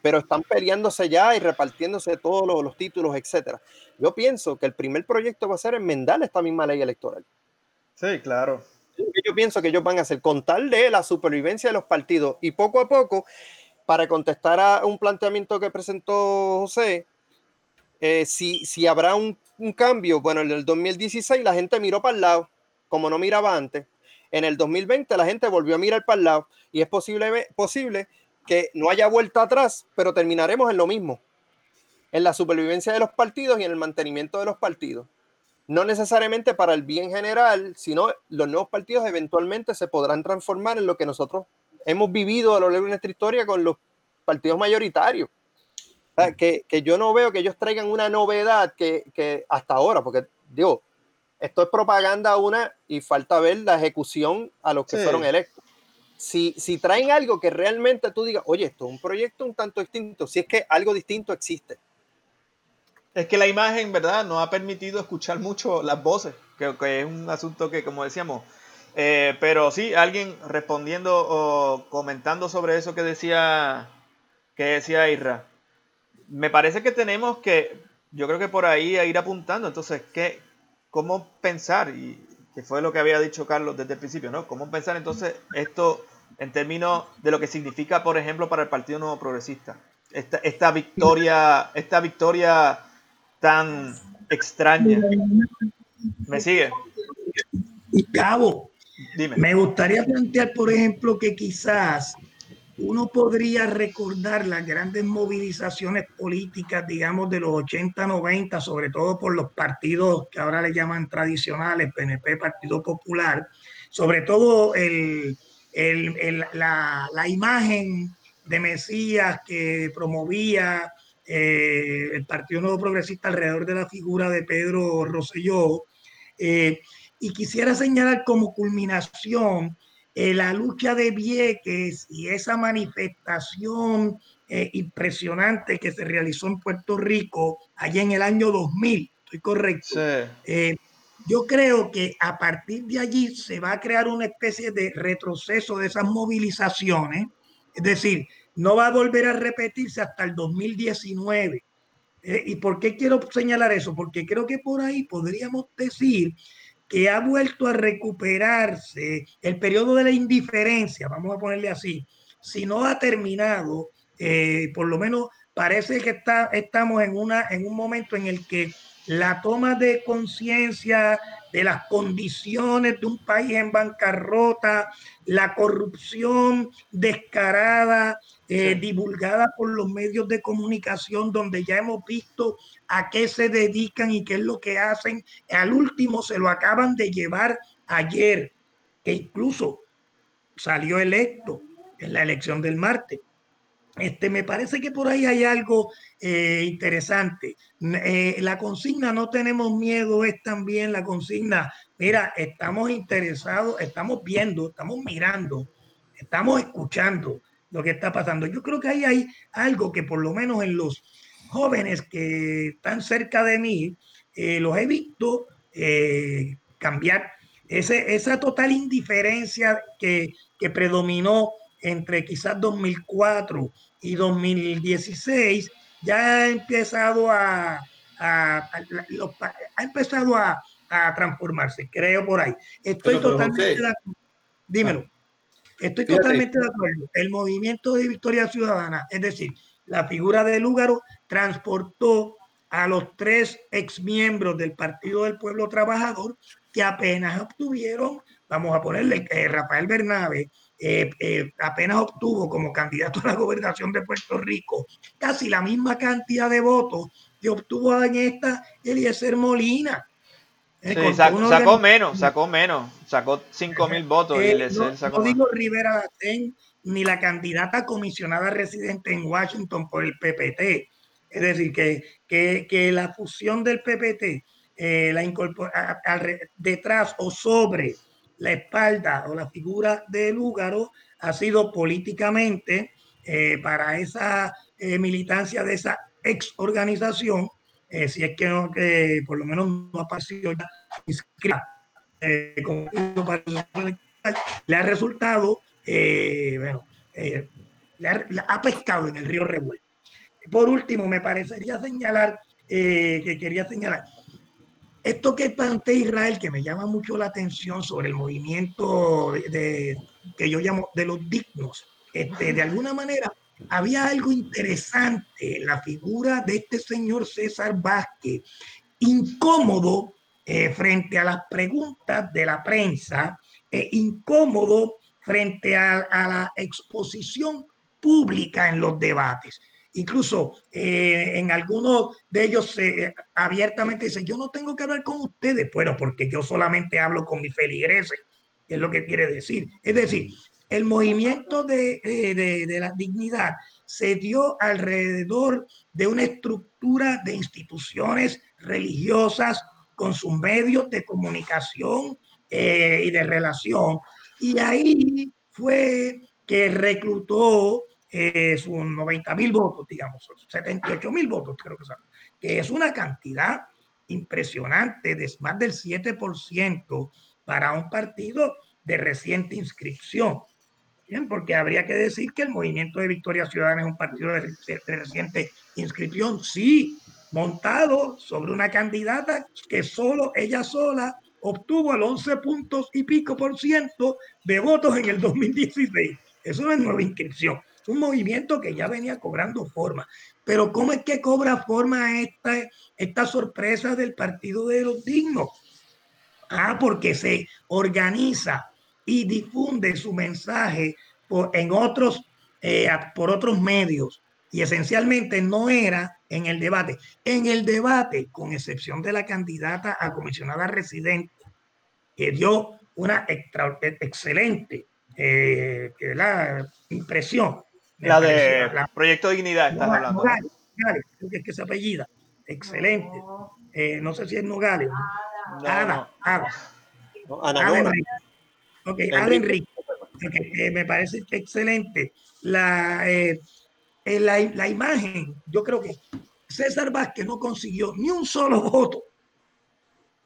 pero están peleándose ya y repartiéndose todos los, títulos, etcétera. Yo pienso que el primer proyecto va a ser enmendar esta misma ley electoral. Sí, claro. Yo pienso que ellos van a hacer con tal de la supervivencia de los partidos y poco a poco, para contestar a un planteamiento que presentó José, eh, si, si habrá un, un cambio, bueno, en el 2016 la gente miró para el lado, como no miraba antes. En el 2020 la gente volvió a mirar para el lado y es posible, posible que no haya vuelta atrás, pero terminaremos en lo mismo, en la supervivencia de los partidos y en el mantenimiento de los partidos. No necesariamente para el bien general, sino los nuevos partidos eventualmente se podrán transformar en lo que nosotros hemos vivido a lo largo de nuestra historia con los partidos mayoritarios. que, yo no veo que ellos traigan una novedad que, hasta ahora, porque digo, esto es propaganda una y falta ver la ejecución a los que fueron electos si, si traen algo que realmente tú digas, oye, esto es un proyecto un tanto distinto, si es que algo distinto existe. Es que la imagen, ¿verdad? Nos ha permitido escuchar mucho las voces, que, es un asunto que, como decíamos, eh, pero sí, alguien respondiendo o comentando sobre eso que decía, que decía Isra. Me parece que tenemos que, yo creo que por ahí ir apuntando, entonces, ¿qué, ¿cómo pensar? Y que fue lo que había dicho Carlos desde el principio, ¿no? ¿Cómo pensar entonces esto en términos de lo que significa, por ejemplo, para el Partido Nuevo Progresista. Esta victoria, esta victoria tan extraña. ¿Me sigue? Y Cabo, Dime. me gustaría plantear, por ejemplo, que quizás uno podría recordar las grandes movilizaciones políticas, digamos, de los 80, 90, sobre todo por los partidos que ahora le llaman tradicionales, PNP, Partido Popular, sobre todo el, el, la, la, imagen de Mesías que promovía eh, el Partido Nuevo Progresista alrededor de la figura de Pedro Rosselló. Eh, y quisiera señalar como culminación eh, la lucha de Vieques y esa manifestación impresionante que se realizó en Puerto Rico allá en el año 2000, estoy correcto. Sí yo creo que a partir de allí se va a crear una especie de retroceso de esas movilizaciones, es decir, no va a volver a repetirse hasta el 2019. Eh, ¿Y por qué quiero señalar eso? Porque creo que por ahí podríamos decir que ha vuelto a recuperarse el periodo de la indiferencia, vamos a ponerle así, si no ha terminado, eh, por lo menos parece que está, estamos en, una, en un momento en el que la toma de conciencia de las condiciones de un país en bancarrota, la corrupción descarada, eh, divulgada por los medios de comunicación, donde ya hemos visto a qué se dedican y qué es lo que hacen. Al último se lo acaban de llevar ayer, que incluso salió electo en la elección del martes. Este, me parece que por ahí hay algo eh, interesante. Eh, la consigna, no tenemos miedo, es también la consigna. Mira, estamos interesados, estamos viendo, estamos mirando, estamos escuchando lo que está pasando. Yo creo que ahí hay algo que por lo menos en los jóvenes que están cerca de mí, eh, los he visto cambiar. Ese, esa total indiferencia que, que predominó entre quizás 2004 y 2016 ya ha empezado a, ha empezado a, transformarse, creo por ahí. Estoy totalmente de acuerdo. Dímelo. Estoy totalmente de acuerdo. El movimiento de Victoria Ciudadana, es decir, la figura de Lúgaro transportó a los tres exmiembros del Partido del Pueblo Trabajador que apenas obtuvieron, vamos a ponerle, eh, Rafael Bernabe eh, eh, apenas obtuvo como candidato a la gobernación de Puerto Rico casi la misma cantidad de votos que obtuvo en esta Eliezer Molina. Eh, sacó, menos, sacó menos, sacó 5 mil votos. y no, sacó no digo Rivera ni la candidata comisionada residente en Washington por el PPT. Es decir, que, que, que la fusión del PPT, la incorpora, detrás o sobre la espalda o la figura de Lúgaro ha sido políticamente eh, para esa eh, militancia de esa ex organización, eh, si es que, no, por lo menos no ha aparecido ya le ha resultado, bueno, le ha, pescado en el río revuelto. Por último, me parecería señalar, que quería señalar, esto que plantea Israel, que me llama mucho la atención sobre el movimiento de, que yo llamo de los dignos, este, de alguna manera había algo interesante en la figura de este señor César Vázquez, incómodo eh, frente a las preguntas de la prensa, e incómodo frente a la exposición pública en los debates. Incluso eh, en algunos de ellos eh, abiertamente dicen, yo no tengo que hablar con ustedes, bueno, porque yo solamente hablo con mis feligreses, es lo que quiere decir. Es decir, el movimiento de, eh, de, de, la dignidad se dio alrededor de una estructura de instituciones religiosas con sus medios de comunicación y de relación. Y ahí fue que reclutó eh, sus 90 mil votos, digamos, 78 mil votos, creo que son, que es una cantidad impresionante de más del 7% para un partido de reciente inscripción. Bien, porque habría que decir que el movimiento de Victoria Ciudadana es un partido de reciente inscripción, sí, montado sobre una candidata que solo ella sola obtuvo el 11 puntos y pico por ciento de votos en el 2016. Eso no es nueva inscripción un movimiento que ya venía cobrando forma. Pero ¿cómo es que cobra forma esta, esta sorpresa del Partido de los Dignos? Ah, porque se organiza y difunde su mensaje por, en otros, eh, por otros medios. Y esencialmente no era en el debate. En el debate, con excepción de la candidata a comisionada residente, que dio una excelente eh, la impresión la de Proyecto Dignidad, estás hablando. Nogales, Nogales, es que se apellida. Excelente. Eh, no sé si es Nogales. Ada, Ada. Ada Enrique. Ok, Ada Enrique. Okay, eh, me parece excelente. La, eh, eh, la, la, imagen, yo creo que César Vázquez no consiguió ni un solo voto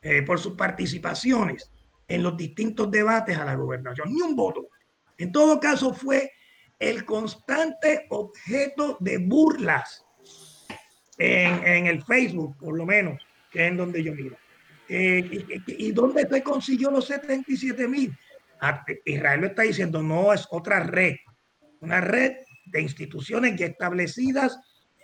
eh, por sus participaciones en los distintos debates a la gobernación, ni un voto. En todo caso, fue el constante objeto de burlas en, el Facebook, por lo menos, que es en donde yo miro. Eh, y, dónde se consiguió los 77 mil? Ah, Israel lo está diciendo, no, es otra red, una red de instituciones ya establecidas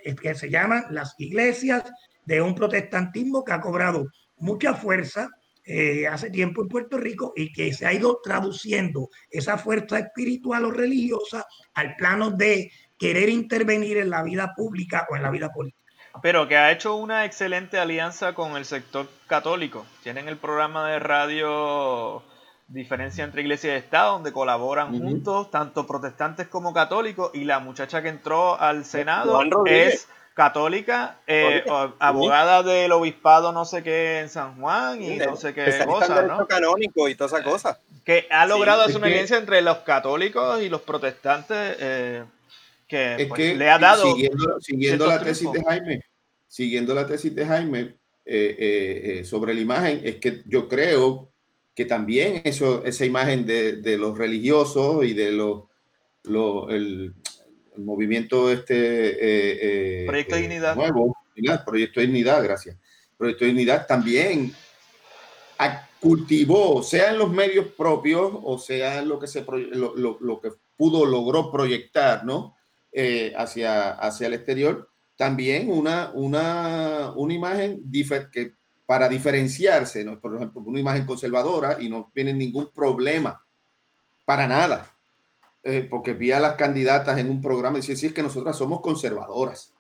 eh, que se llaman las iglesias de un protestantismo que ha cobrado mucha fuerza eh, hace tiempo en Puerto Rico y que se ha ido traduciendo esa fuerza espiritual o religiosa al plano de querer intervenir en la vida pública o en la vida política. Pero que ha hecho una excelente alianza con el sector católico. Tienen el programa de radio Diferencia entre Iglesia y Estado, donde colaboran juntos tanto protestantes como católicos. Y la muchacha que entró al Senado es católica, eh, abogada del obispado no sé qué en San Juan y no sé qué cosa, ¿no? canónico y toda esa cosa. Que ha logrado hacer una alianza entre los católicos y los protestantes. Eh, que, pues, le ha dado. Siguiendo, la tesis de Jaime, siguiendo la tesis de Jaime eh, eh, eh, sobre la imagen, es que yo creo que también eso, esa imagen de, los religiosos y de los, el, movimiento este Proyecto de Dignidad nuevo, Proyecto de Dignidad, gracias. Proyecto de Dignidad también cultivó, sea en los medios propios o sea en lo que se lo, lo que pudo logró proyectar, ¿no? Eh, hacia, hacia el exterior, también una, una, una imagen que para diferenciarse, ¿no? por ejemplo, una imagen conservadora y no tiene ningún problema para nada, eh, porque vi a las candidatas en un programa y decían, sí, es que nosotras somos conservadoras,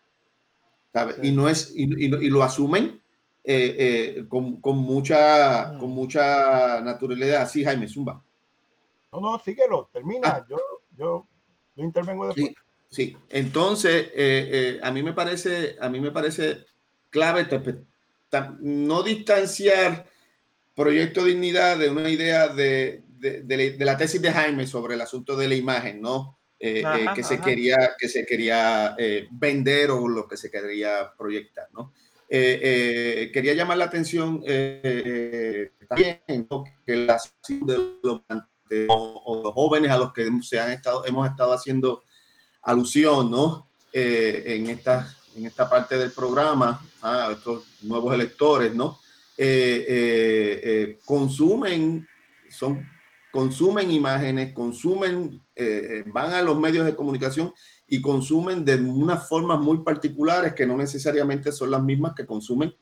Y, no es, y, y, lo asumen eh, con, con, mucha, con mucha naturalidad. Sí, Jaime Zumba. No, no, síguelo, termina. Ah. Yo, yo, yo intervengo después. Sí, entonces eh, eh, a mí me parece, a mí me parece clave no distanciar Proyecto Dignidad de una idea de, de, la tesis de Jaime sobre el asunto de la imagen, ¿no? Eh, que, se quería, que se quería vender o lo que se quería proyectar, ¿no? quería llamar la atención también que las de los, los jóvenes a los que se han estado, hemos estado haciendo alusión, ¿no? Eh, en, esta, en esta parte del programa, a estos nuevos electores, ¿no? Eh, eh, consumen, son, consumen imágenes, consumen, van a los medios de comunicación y consumen de unas formas muy particulares que no necesariamente son las mismas que consumen,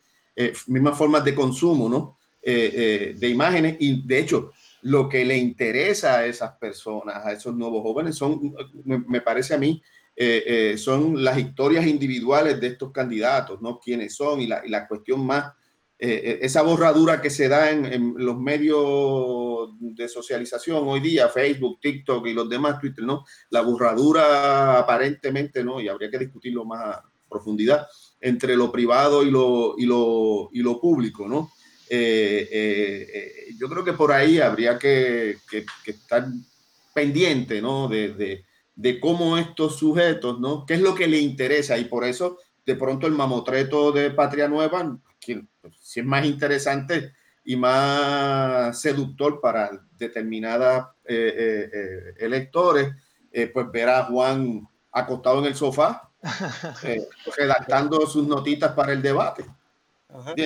mismas formas de consumo, ¿no? de imágenes y de hecho lo que le interesa a esas personas, a esos nuevos jóvenes, son, me, parece a mí, eh, eh, son las historias individuales de estos candidatos, ¿no? Quiénes son y la, y la cuestión más, eh, esa borradura que se da en, los medios de socialización hoy día, Facebook, TikTok y los demás, Twitter, ¿no? La borradura aparentemente, ¿no? Y habría que discutirlo más a profundidad entre lo privado y lo, y lo, y lo público, ¿no? Eh, eh, eh, yo creo que por ahí habría que, estar pendiente, ¿no? De, cómo estos sujetos, ¿no? ¿Qué es lo que le interesa? Y por eso, de pronto, el mamotreto de Patria Nueva, que pues, si es más interesante y más seductor para determinadas electores, pues ver a Juan acostado en el sofá, redactando sus notitas para el debate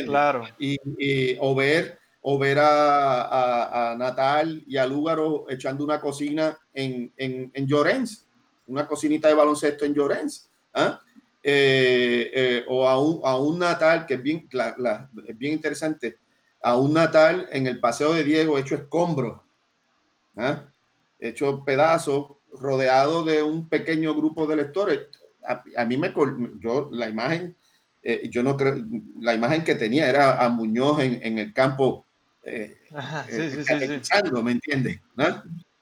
claro. Y, o ver, o ver a, Natal y a Lúgaro echando una cocina en, en, en Llorens, una cocinita de baloncesto en Llorens. ¿ah? Eh, eh, o a un, a un, Natal, que es bien, es bien interesante, a un Natal en el Paseo de Diego hecho escombros, ¿ah? hecho pedazos, rodeado de un pequeño grupo de lectores. A, a mí me, yo la imagen eh, yo no creo, la imagen que tenía era a Muñoz en, el campo, eh, eh, ¿me entiendes?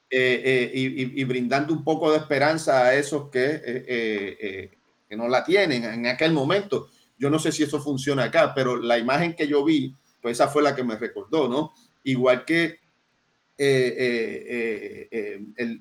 Y, brindando un poco de esperanza a esos que, no la tienen en aquel momento. Yo no sé si eso funciona acá, pero la imagen que yo vi, pues esa fue la que me recordó, ¿no? Igual que el,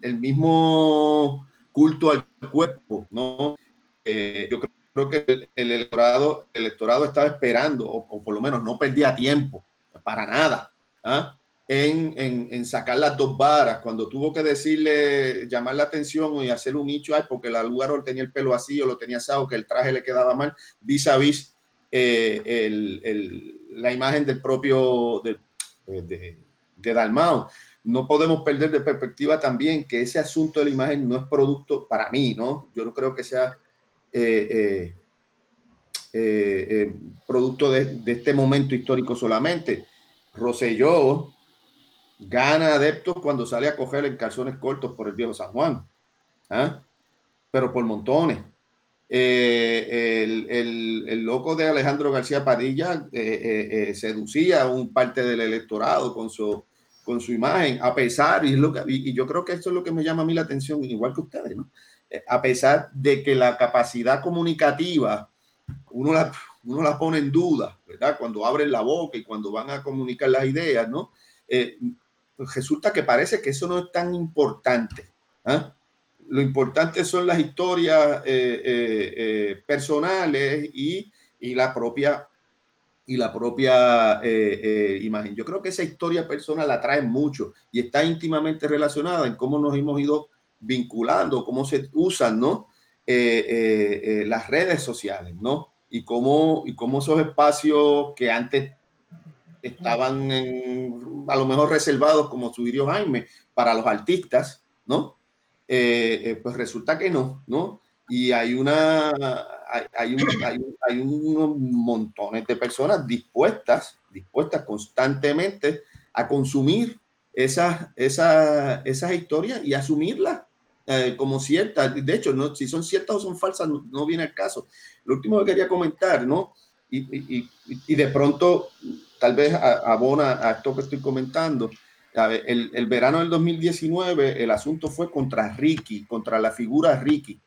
el, mismo culto al cuerpo, ¿no? yo creo que el, electorado, el electorado estaba esperando, o, por lo menos no perdía tiempo, para nada, ¿ah? En, en, sacar las dos varas, cuando tuvo que decirle, llamar la atención y hacer un nicho, porque la lugar tenía el pelo así o lo tenía asado, que el traje le quedaba mal, vis a vis la imagen del propio de, de, de Dalmao no podemos perder de perspectiva también que ese asunto de la imagen no es producto para mí, ¿no? Yo no creo que sea eh, eh, eh, producto de, este momento histórico solamente. Roselló gana adeptos cuando sale a coger en calzones cortos por el viejo San Juan, ¿ah? pero por montones. el, el, loco de Alejandro García Padilla seducía a un parte del electorado con su con su imagen, a pesar, y, lo que, y yo creo que esto es lo que me llama a mí la atención, igual que ustedes, ¿no? Eh, a pesar de que la capacidad comunicativa uno la, uno la pone en duda, ¿verdad? Cuando abren la boca y cuando van a comunicar las ideas, ¿no? Eh, resulta que parece que eso no es tan importante. ¿ah? Lo importante son las historias eh, personales y, y la propia y la propia eh, eh, imagen. Yo creo que esa historia personal la trae mucho y está íntimamente relacionada en cómo nos hemos ido vinculando, cómo se usan, ¿no? Eh, las redes sociales, ¿no? Y cómo, y cómo esos espacios que antes estaban a lo mejor reservados, como subió Jaime, para los artistas, ¿no? pues resulta que no, ¿no? Y hay una hay, hay, unos montones de personas dispuestas, dispuestas constantemente a consumir esas, esas, esas historias y asumirlas eh, como ciertas. De hecho, no, si son ciertas o son falsas, no, viene al caso. Lo último que quería comentar, ¿no? Y, y de pronto, tal vez abona a esto que estoy comentando. El, el, verano del 2019, el asunto fue contra Ricky, contra la figura Ricky,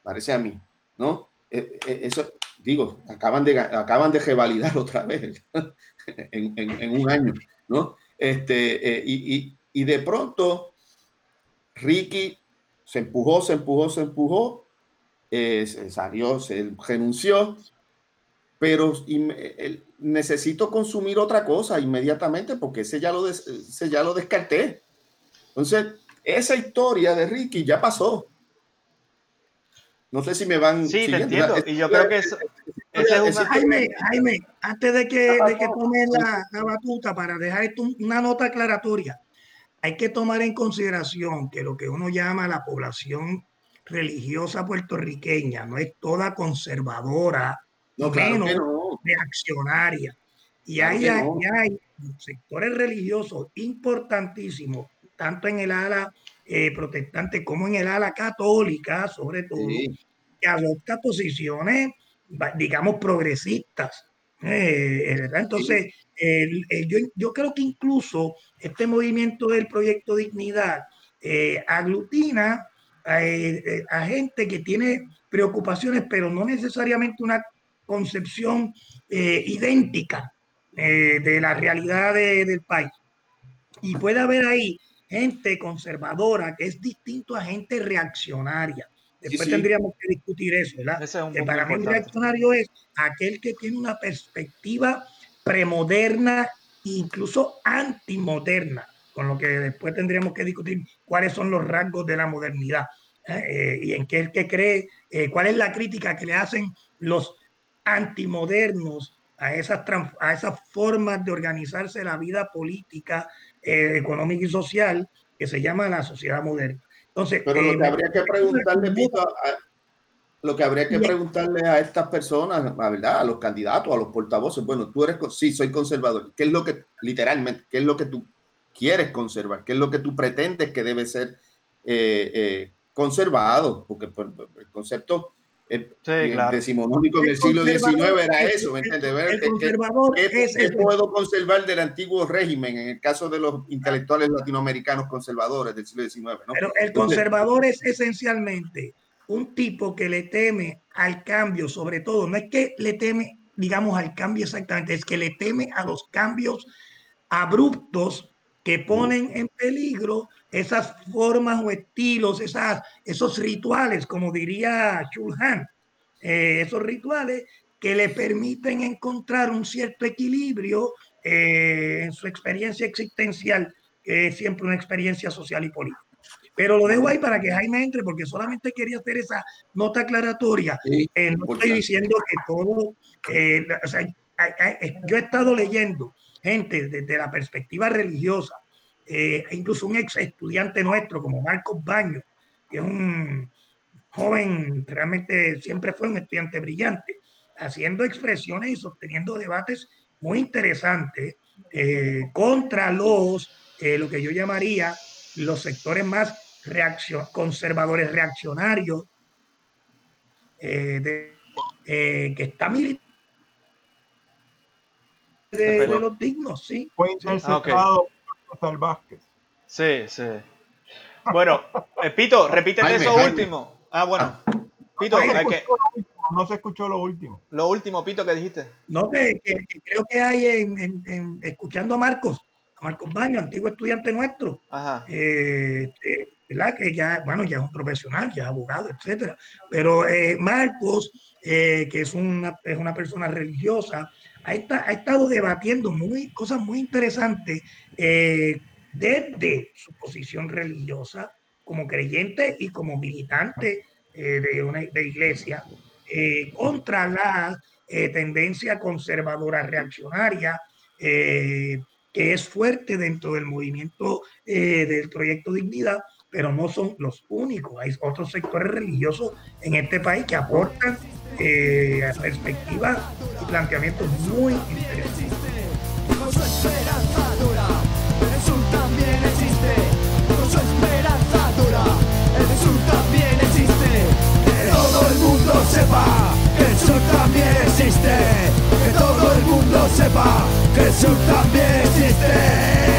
parece a mí, ¿no? Eh, eh, eso, digo, acaban de, acaban de revalidar otra vez en, en, un año, ¿no? Este, eh, y, y, de pronto, Ricky se empujó, se empujó, se empujó, salió, se renunció, pero necesito consumir otra cosa inmediatamente porque ese ya, lo ese ya lo descarté. Entonces, esa historia de Ricky ya pasó. No sé si me van. Sí, te entiendo. Y yo creo que eso. es Jaime, Jaime, antes de que, de que tome la, la, batuta para dejar esto una nota aclaratoria, hay que tomar en consideración que lo que uno llama la población religiosa puertorriqueña no es toda conservadora, no, menos reaccionaria. Y hay, hay, sectores religiosos importantísimos, tanto en el ala eh, protestante como en el ala católica, sobre todo, que adopta posiciones, digamos, progresistas. Eh, eh, Entonces, yo, yo, creo que incluso este movimiento del proyecto Dignidad aglutina a, gente que tiene preocupaciones, pero no necesariamente una concepción idéntica de la realidad del país. Y puede haber ahí gente conservadora que es distinto a gente reaccionaria. Después tendríamos que discutir eso, ¿verdad? que para mí reaccionario es aquel que tiene una perspectiva premoderna e incluso antimoderna, con lo que después tendríamos que discutir cuáles son los rasgos de la modernidad ¿eh? Eh, y en qué el que cree, eh, cuál es la crítica que le hacen los antimodernos a esas, a esas formas de organizarse la vida política eh, económica y social que se llama la sociedad moderna. Entonces, pero lo eh, que habría que preguntarle, a, lo que habría que preguntarle a estas personas, a, ¿verdad? A los candidatos, a los portavoces, bueno, tú eres, sí, soy conservador. ¿Qué es lo que, literalmente, qué es lo que tú quieres conservar? ¿Qué es lo que tú pretendes que debe ser eh, conservado? Porque el concepto el, sí, claro. decimonónico del siglo XIX era eso, ¿me entiendes? ¿Qué, puedo conservar del antiguo régimen en el caso de los intelectuales latinoamericanos conservadores del siglo XIX? ¿no? Pero el conservador es esencialmente un tipo que le teme al cambio, sobre todo, no es que le teme, digamos, al cambio exactamente, es que le teme a los cambios abruptos que ponen en peligro esas formas o estilos, esas, esos rituales, como diría Chulhan, eh, esos rituales que le permiten encontrar un cierto equilibrio eh, en su experiencia existencial, que es siempre una experiencia social y política. Pero lo dejo ahí para que Jaime entre, porque solamente quería hacer esa nota aclaratoria. Eh, no estoy diciendo que todo, eh, o sea, yo he estado leyendo gente desde la perspectiva religiosa, eh, incluso un ex estudiante nuestro como Marcos Baño, que es un joven, realmente siempre fue un estudiante brillante, haciendo expresiones y sosteniendo debates muy interesantes eh, contra los, eh, lo que yo llamaría los sectores más reaccion conservadores reaccionarios, de, que está militando de, los dignos, sí. Fue interceptado Vázquez. Sí, sí. Bueno, eh, Pito, repítete eso último. Ah, bueno. Pito, hay que... no se escuchó lo último. Lo último, Pito, que dijiste. No, que, creo que hay en, en, escuchando a Marcos, a Marcos Baño, antiguo estudiante nuestro, Ajá. Eh, eh, ¿verdad? Que ya, bueno, ya es un profesional, ya es abogado, etcétera. Pero Marcos, que es una, es una persona religiosa, ha, estado debatiendo muy, cosas muy interesantes eh, desde su posición religiosa como creyente y como militante eh, de una iglesia eh, contra la tendencia conservadora reaccionaria que es fuerte dentro del movimiento del proyecto Dignidad, pero no son los únicos. Hay otros sectores religiosos en este país que aportan eh, perspectivas y planteamientos muy interesantes. Que todo el mundo sepa que el sur también existe. Que todo el mundo sepa que el sur también existe.